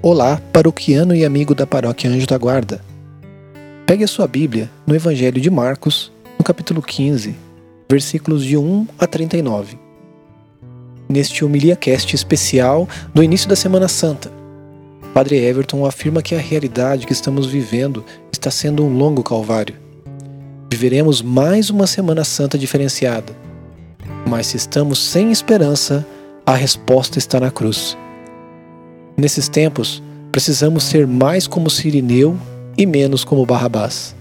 Olá, paroquiano e amigo da Paróquia Anjo da Guarda. Pegue a sua Bíblia no Evangelho de Marcos, no capítulo 15, versículos de 1 a 39. Neste Homilia Cast especial do início da Semana Santa, Padre Everton afirma que a realidade que estamos vivendo está sendo um longo calvário. Viveremos mais uma Semana Santa diferenciada. Mas se estamos sem esperança, a resposta está na cruz. Nesses tempos, precisamos ser mais como Sirineu e menos como Barrabás.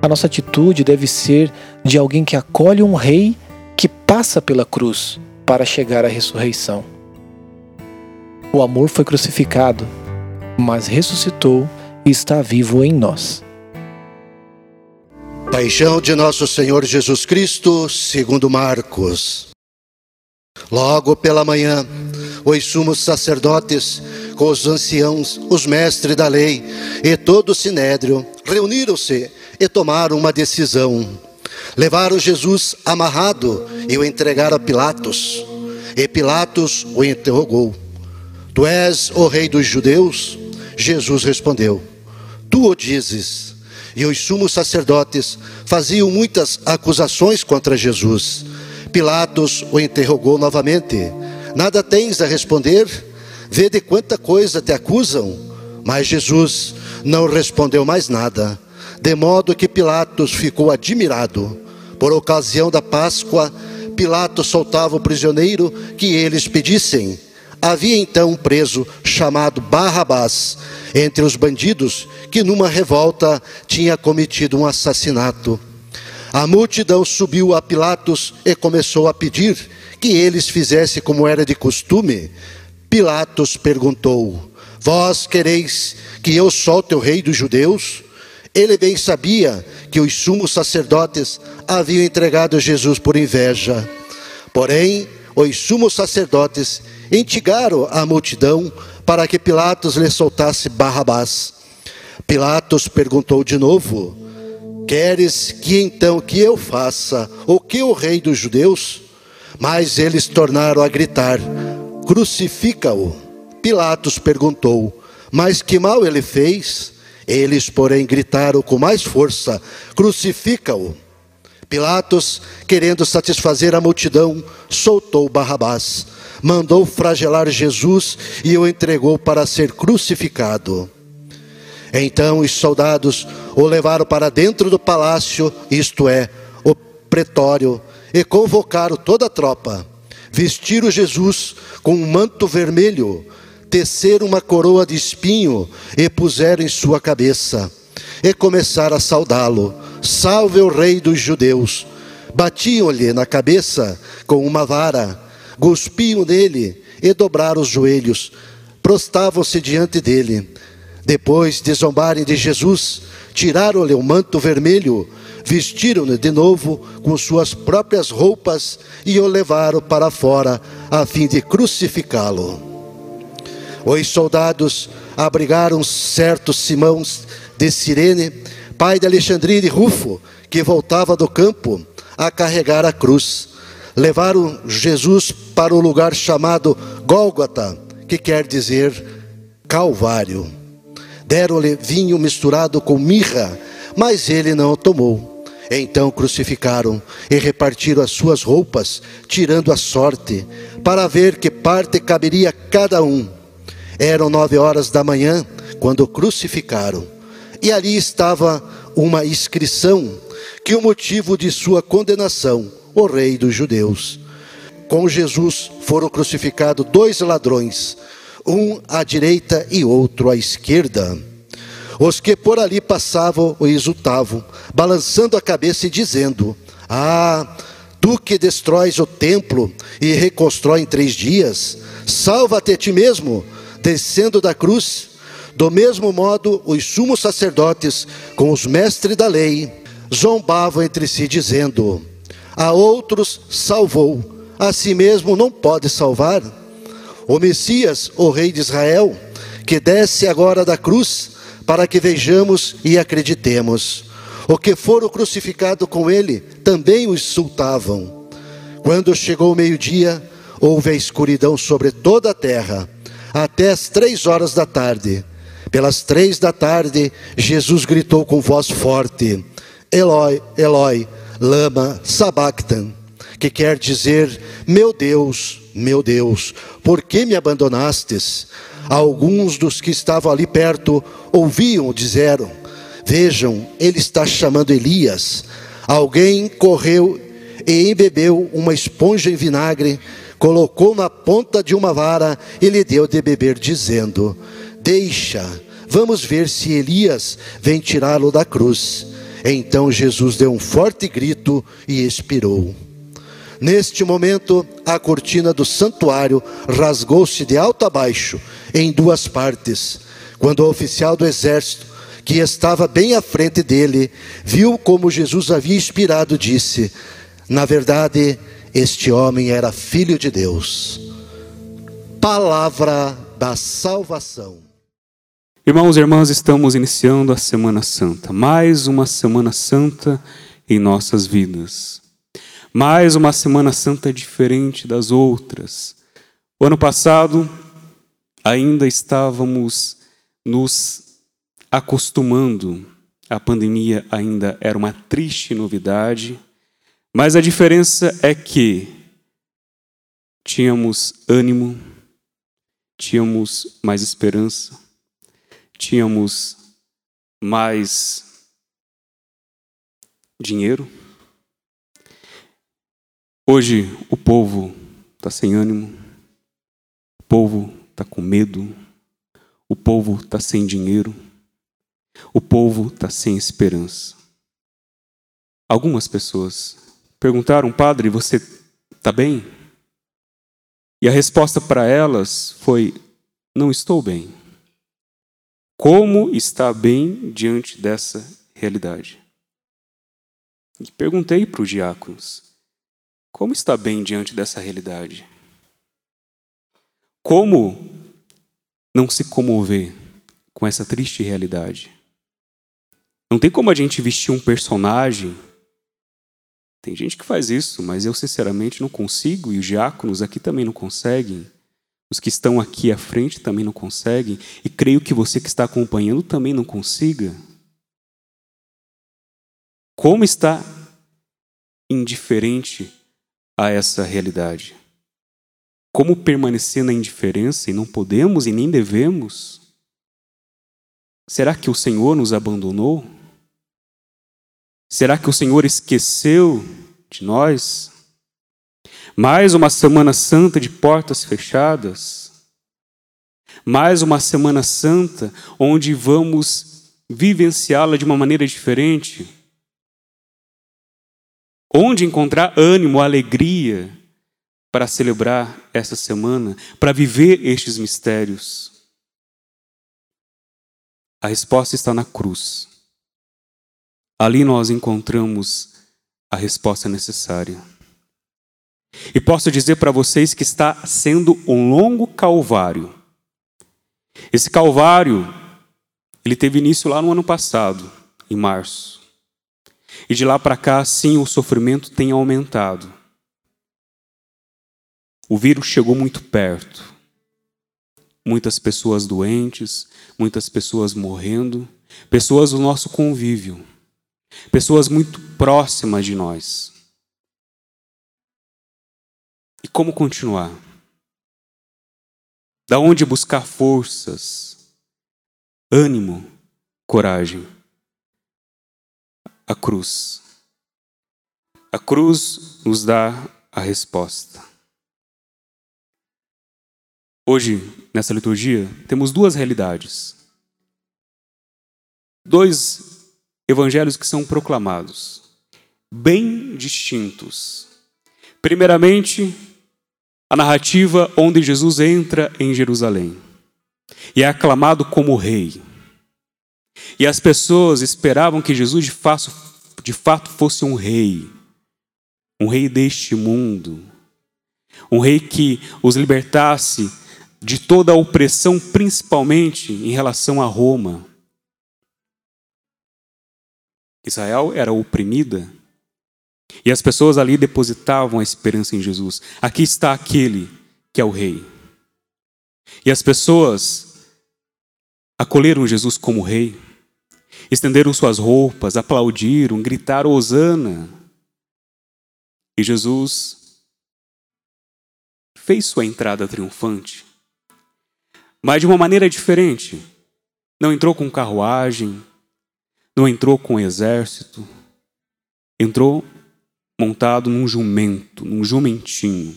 A nossa atitude deve ser de alguém que acolhe um rei que passa pela cruz para chegar à ressurreição. O amor foi crucificado, mas ressuscitou e está vivo em nós. Paixão de nosso Senhor Jesus Cristo, segundo Marcos. Logo pela manhã, os sumos sacerdotes, com os anciãos, os mestres da lei e todo o sinédrio, reuniram-se e tomaram uma decisão. Levaram Jesus amarrado e o entregaram a Pilatos. E Pilatos o interrogou: Tu és o rei dos judeus? Jesus respondeu: Tu o dizes. E os sumos sacerdotes faziam muitas acusações contra Jesus. Pilatos o interrogou novamente: Nada tens a responder? Vê de quanta coisa te acusam. Mas Jesus não respondeu mais nada, de modo que Pilatos ficou admirado. Por ocasião da Páscoa, Pilatos soltava o prisioneiro que eles pedissem. Havia então um preso chamado Barrabás entre os bandidos que numa revolta tinha cometido um assassinato. A multidão subiu a Pilatos e começou a pedir que eles fizessem como era de costume. Pilatos perguntou: Vós quereis que eu solte o rei dos judeus? Ele bem sabia que os sumos sacerdotes haviam entregado Jesus por inveja. Porém, os sumos sacerdotes instigaram a multidão para que Pilatos lhe soltasse Barrabás. Pilatos perguntou de novo: Queres que então que eu faça o que o rei dos judeus? Mas eles tornaram a gritar: Crucifica-o. Pilatos perguntou: Mas que mal ele fez? Eles, porém, gritaram com mais força: Crucifica-o. Pilatos, querendo satisfazer a multidão, soltou Barrabás, mandou flagelar Jesus e o entregou para ser crucificado. Então os soldados o levaram para dentro do palácio, isto é, o pretório, e convocaram toda a tropa. Vestiram Jesus com um manto vermelho, teceram uma coroa de espinho e puseram em sua cabeça. E começaram a saudá-lo: Salve o Rei dos Judeus! Batiam-lhe na cabeça com uma vara, cuspiam nele e dobraram os joelhos, prostavam-se diante dele. Depois de zombarem de Jesus, tiraram-lhe o manto vermelho, vestiram-no de novo com suas próprias roupas e o levaram para fora, a fim de crucificá-lo. Os soldados abrigaram certo Simão de Cirene, pai de Alexandria de Rufo, que voltava do campo a carregar a cruz. Levaram Jesus para o lugar chamado Gólgota, que quer dizer Calvário. Deram-lhe vinho misturado com mirra, mas ele não o tomou. Então crucificaram e repartiram as suas roupas, tirando a sorte, para ver que parte caberia a cada um. Eram nove horas da manhã quando crucificaram, e ali estava uma inscrição que o motivo de sua condenação, o rei dos judeus. Com Jesus foram crucificados dois ladrões, um à direita e outro à esquerda. Os que por ali passavam o exultavam, balançando a cabeça e dizendo: Ah, tu que destróis o templo e reconstrói em três dias, salva-te a ti mesmo, descendo da cruz. Do mesmo modo, os sumos sacerdotes, com os mestres da lei, zombavam entre si, dizendo: A outros salvou, a si mesmo não pode salvar o Messias, o Rei de Israel, que desce agora da cruz, para que vejamos e acreditemos. O que foram crucificado com ele também o insultavam. Quando chegou o meio-dia, houve a escuridão sobre toda a terra, até as três horas da tarde. Pelas três da tarde, Jesus gritou com voz forte: Eloi, Eloi, lama sabachthani, que quer dizer: Meu Deus, meu Deus, por que me abandonastes? Alguns dos que estavam ali perto ouviam, disseram: Vejam, ele está chamando Elias. Alguém correu e embebeu uma esponja em vinagre, colocou na ponta de uma vara e lhe deu de beber, dizendo: Deixa, vamos ver se Elias vem tirá-lo da cruz. Então Jesus deu um forte grito e expirou. Neste momento, a cortina do santuário rasgou-se de alto a baixo, em duas partes. Quando o oficial do exército, que estava bem à frente dele, viu como Jesus havia expirado, disse: Na verdade, este homem era filho de Deus. Palavra da salvação. Irmãos e irmãs, estamos iniciando a Semana Santa, mais uma Semana Santa em nossas vidas. Mais uma Semana Santa diferente das outras. O ano passado ainda estávamos nos acostumando, a pandemia ainda era uma triste novidade, mas a diferença é que tínhamos ânimo, tínhamos mais esperança, tínhamos mais dinheiro Hoje o povo está sem ânimo, o povo está com medo, o povo está sem dinheiro, o povo está sem esperança. Algumas pessoas perguntaram, padre, você está bem? E a resposta para elas foi: não estou bem. Como está bem diante dessa realidade? E perguntei para os diáconos: como está bem diante dessa realidade? Como não se comover com essa triste realidade? Não tem como a gente vestir um personagem. Tem gente que faz isso, mas eu sinceramente não consigo, e os diáconos aqui também não conseguem. Os que estão aqui à frente também não conseguem, e creio que você que está acompanhando também não consiga. Como está indiferente a essa realidade? Como permanecer na indiferença e não podemos e nem devemos? Será que o Senhor nos abandonou? Será que o Senhor esqueceu de nós? Mais uma Semana Santa de portas fechadas? Mais uma Semana Santa onde vamos vivenciá-la de uma maneira diferente? Onde encontrar ânimo, alegria para celebrar essa semana, para viver estes mistérios? A resposta está na cruz. Ali nós encontramos a resposta necessária. E posso dizer para vocês que está sendo um longo calvário. Esse calvário, ele teve início lá no ano passado, em março. E de lá para cá, sim, o sofrimento tem aumentado. O vírus chegou muito perto. Muitas pessoas doentes, muitas pessoas morrendo, pessoas do nosso convívio, pessoas muito próximas de nós. E como continuar? Da onde buscar forças, ânimo, coragem? A cruz. A cruz nos dá a resposta. Hoje, nessa liturgia, temos duas realidades. Dois evangelhos que são proclamados, bem distintos. Primeiramente, a narrativa onde Jesus entra em Jerusalém e é aclamado como rei. E as pessoas esperavam que Jesus de fato, de fato fosse um rei, um rei deste mundo, um rei que os libertasse de toda a opressão, principalmente em relação a Roma. Israel era oprimida e as pessoas ali depositavam a esperança em Jesus. Aqui está aquele que é o rei. E as pessoas acolheram Jesus como rei, estenderam suas roupas, aplaudiram, gritaram Hosana. E Jesus fez sua entrada triunfante, mas de uma maneira diferente. Não entrou com carruagem, não entrou com exército, entrou montado num jumento, num jumentinho.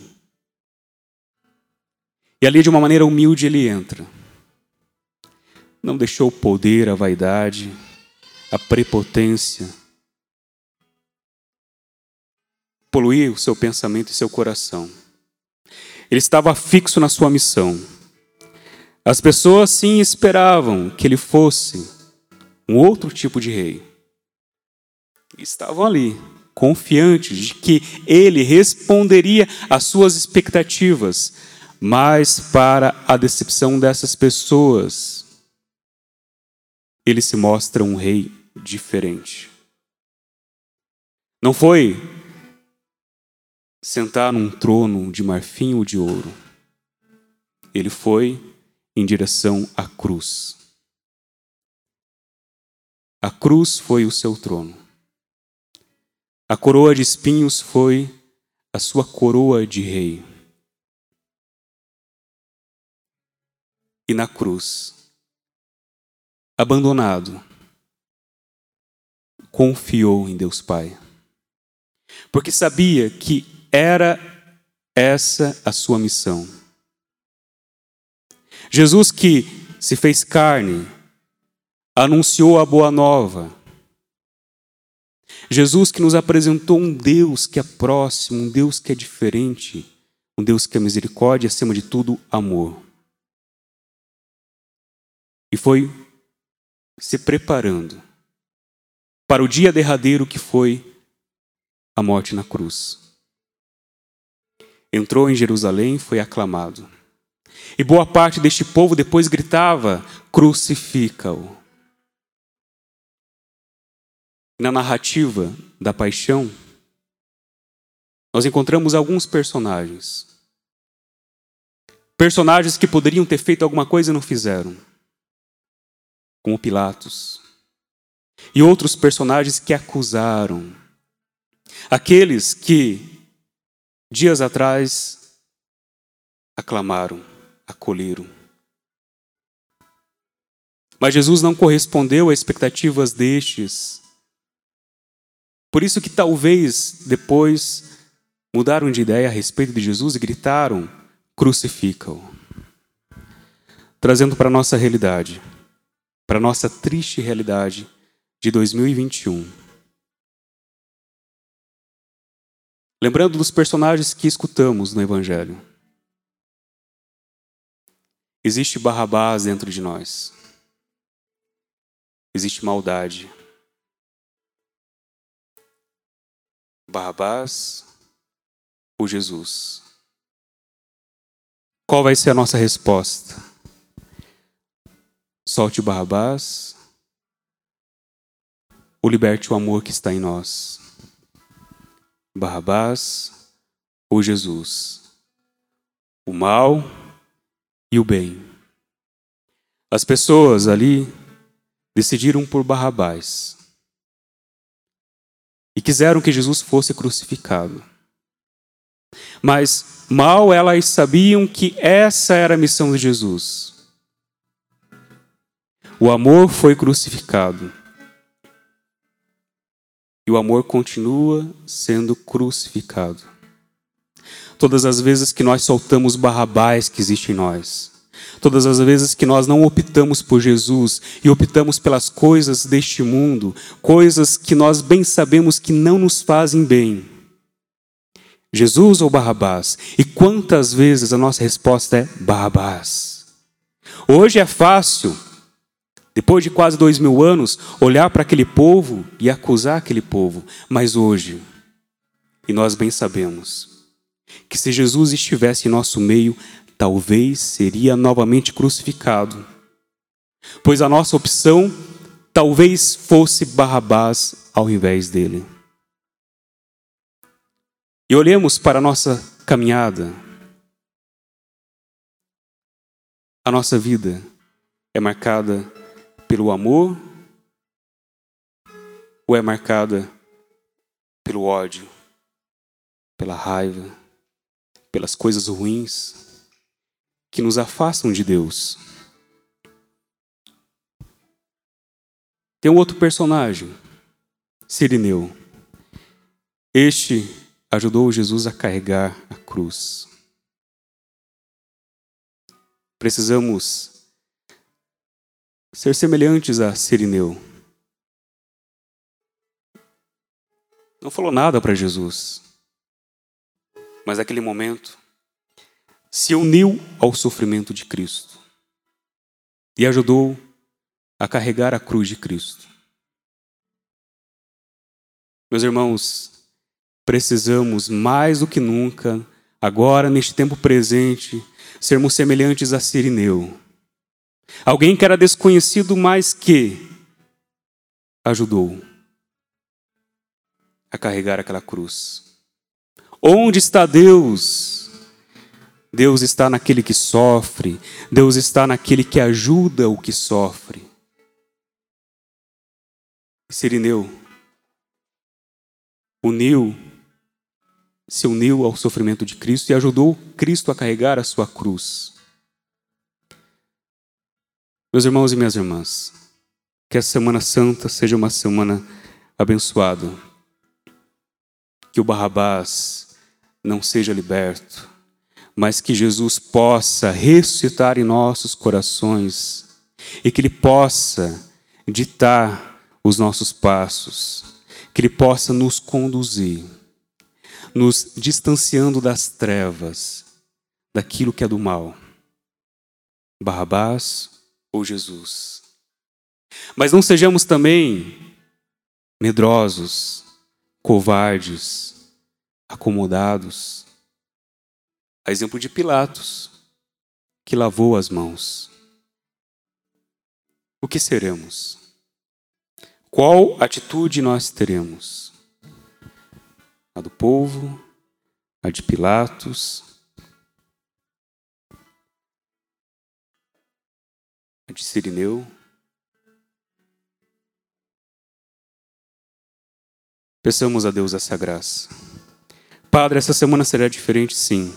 E ali, de uma maneira humilde, ele entra. Não deixou o poder, a vaidade, a prepotência poluir o seu pensamento e seu coração. Ele estava fixo na sua missão. As pessoas sim esperavam que ele fosse um outro tipo de rei. Estavam ali, confiantes de que ele responderia às suas expectativas, mas para a decepção dessas pessoas, ele se mostra um rei diferente. Não foi sentar num trono de marfim ou de ouro. Ele foi em direção à cruz. A cruz foi o seu trono. A coroa de espinhos foi a sua coroa de rei. E na cruz, abandonado, confiou em Deus Pai. Porque sabia que era essa a sua missão. Jesus que se fez carne, anunciou a boa nova. Jesus que nos apresentou um Deus que é próximo, um Deus que é diferente, um Deus que é misericórdia e, acima de tudo, amor. E foi se preparando para o dia derradeiro que foi a morte na cruz. Entrou em Jerusalém e foi aclamado. E boa parte deste povo depois gritava: crucifica-o na narrativa da paixão, nós encontramos alguns personagens. Personagens que poderiam ter feito alguma coisa e não fizeram, como Pilatos. E outros personagens que acusaram. Aqueles que, dias atrás, aclamaram, acolheram. Mas Jesus não correspondeu às expectativas destes por isso que talvez depois mudaram de ideia a respeito de Jesus e gritaram: crucifica-o. Trazendo para a nossa realidade, para nossa triste realidade de 2021. Lembrando dos personagens que escutamos no Evangelho. Existe Barrabás dentro de nós. Existe maldade. Barrabás ou Jesus? Qual vai ser a nossa resposta? Solte Barrabás ou liberte o amor que está em nós? Barrabás ou Jesus? O mal e o bem. As pessoas ali decidiram por Barrabás e quiseram que Jesus fosse crucificado. Mas mal elas sabiam que essa era a missão de Jesus. O amor foi crucificado. E o amor continua sendo crucificado. Todas as vezes que nós soltamos Barrabás que existe em nós, Todas as vezes que nós não optamos por Jesus e optamos pelas coisas deste mundo, coisas que nós bem sabemos que não nos fazem bem. Jesus ou Barrabás? E quantas vezes a nossa resposta é Barrabás? Hoje é fácil, depois de quase dois mil anos, olhar para aquele povo e acusar aquele povo, mas hoje, e nós bem sabemos, que se Jesus estivesse em nosso meio, talvez seria novamente crucificado, pois a nossa opção talvez fosse Barrabás ao invés dele. E olhemos para a nossa caminhada. A nossa vida é marcada pelo amor ou é marcada pelo ódio, pela raiva, pelas coisas ruins que nos afastam de Deus? Tem um outro personagem, Sirineu. Este ajudou Jesus a carregar a cruz. Precisamos ser semelhantes a Sirineu. Não falou nada para Jesus, mas naquele momento se uniu ao sofrimento de Cristo e ajudou a carregar a cruz de Cristo. Meus irmãos, precisamos mais do que nunca, agora neste tempo presente, sermos semelhantes a Sirineu. Alguém que era desconhecido, mas que ajudou a carregar aquela cruz. Onde está Deus? Deus está naquele que sofre, Deus está naquele que ajuda o que sofre. Sirineu uniu, se uniu ao sofrimento de Cristo e ajudou Cristo a carregar a sua cruz. Meus irmãos e minhas irmãs, que essa Semana Santa seja uma semana abençoada. Que o Barrabás não seja liberto, mas que Jesus possa ressuscitar em nossos corações e que Ele possa ditar os nossos passos, que Ele possa nos conduzir, nos distanciando das trevas, daquilo que é do mal. Barrabás ou Jesus. Mas não sejamos também medrosos, covardes, acomodados. A exemplo de Pilatos, que lavou as mãos. O que seremos? Qual atitude nós teremos? A do povo, a de Pilatos, de Sirineu. Peçamos a Deus essa graça. Padre, essa semana será diferente, sim.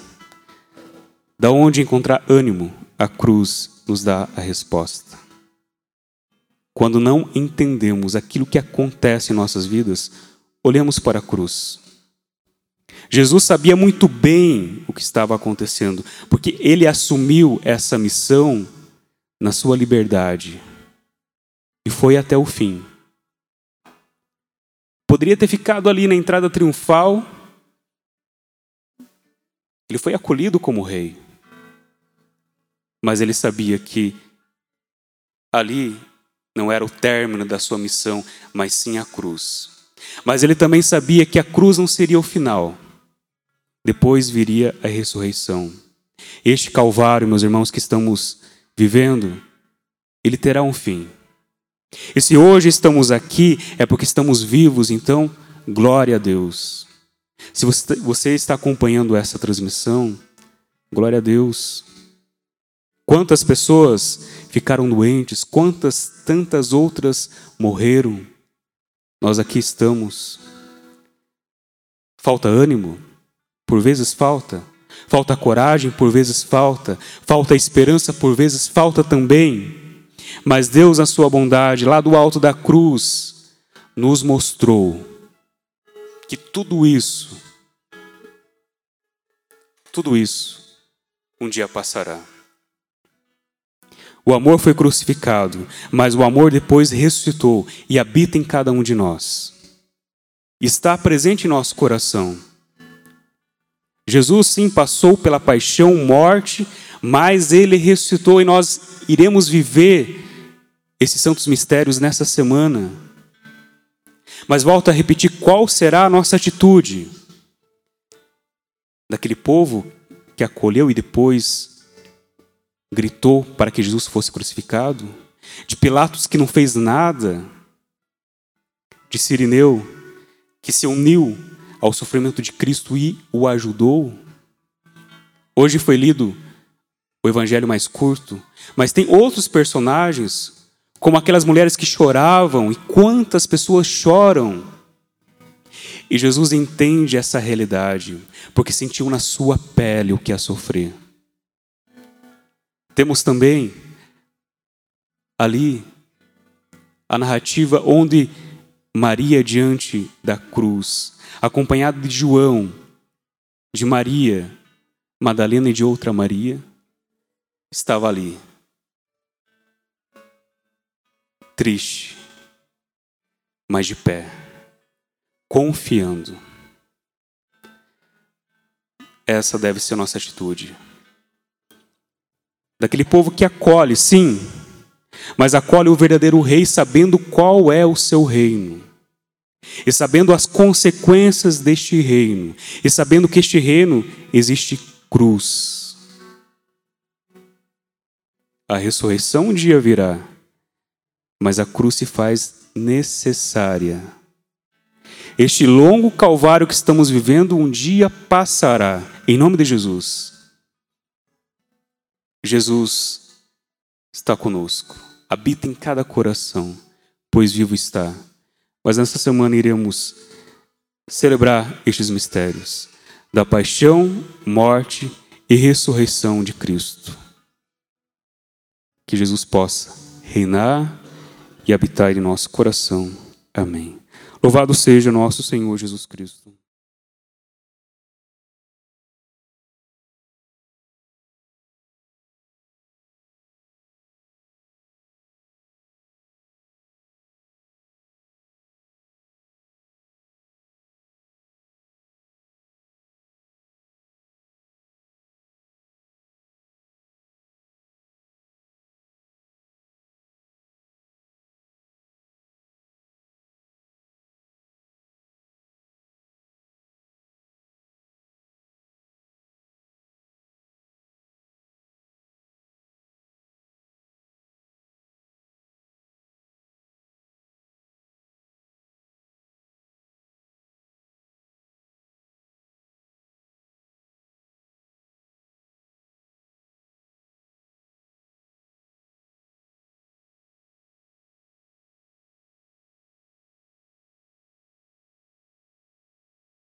Da onde encontrar ânimo, a cruz nos dá a resposta. Quando não entendemos aquilo que acontece em nossas vidas, olhamos para a cruz. Jesus sabia muito bem o que estava acontecendo, porque ele assumiu essa missão na sua liberdade e foi até o fim. Poderia ter ficado ali na entrada triunfal, ele foi acolhido como rei, mas ele sabia que ali não era o término da sua missão, mas sim a cruz. Mas ele também sabia que a cruz não seria o final. Depois viria a ressurreição. Este Calvário, meus irmãos, que estamos vivendo, ele terá um fim. E se hoje estamos aqui, é porque estamos vivos, então, glória a Deus. Se você está acompanhando essa transmissão, glória a Deus. Quantas pessoas ficaram doentes, quantas tantas outras morreram. Nós aqui estamos. Falta ânimo? Por vezes falta. Falta coragem? Por vezes falta. Falta esperança? Por vezes falta também. Mas Deus, na sua bondade, lá do alto da cruz, nos mostrou que tudo isso, tudo isso, um dia passará. O amor foi crucificado, mas o amor depois ressuscitou e habita em cada um de nós. Está presente em nosso coração. Jesus sim passou pela paixão, morte, mas ele ressuscitou e nós iremos viver esses santos mistérios nessa semana. Mas volto a repetir qual será a nossa atitude daquele povo que acolheu e depois gritou para que Jesus fosse crucificado, de Pilatos que não fez nada, de Sirineu que se uniu ao sofrimento de Cristo e o ajudou. Hoje foi lido o evangelho mais curto, mas tem outros personagens, como aquelas mulheres que choravam, e quantas pessoas choram. E Jesus entende essa realidade, porque sentiu na sua pele o que é sofrer. Temos também ali a narrativa onde Maria diante da cruz, acompanhada de João, de Maria, Madalena e de outra Maria, estava ali, triste, mas de pé, confiando. Essa deve ser a nossa atitude. Daquele povo que acolhe, sim, mas acolhe o verdadeiro rei sabendo qual é o seu reino. E sabendo as consequências deste reino, e sabendo que este reino existe cruz. A ressurreição um dia virá, mas a cruz se faz necessária. Este longo calvário que estamos vivendo um dia passará, em nome de Jesus. Jesus está conosco, habita em cada coração, pois vivo está. Mas nesta semana iremos celebrar estes mistérios da paixão, morte e ressurreição de Cristo. Que Jesus possa reinar e habitar em nosso coração. Amém. Louvado seja nosso Senhor Jesus Cristo.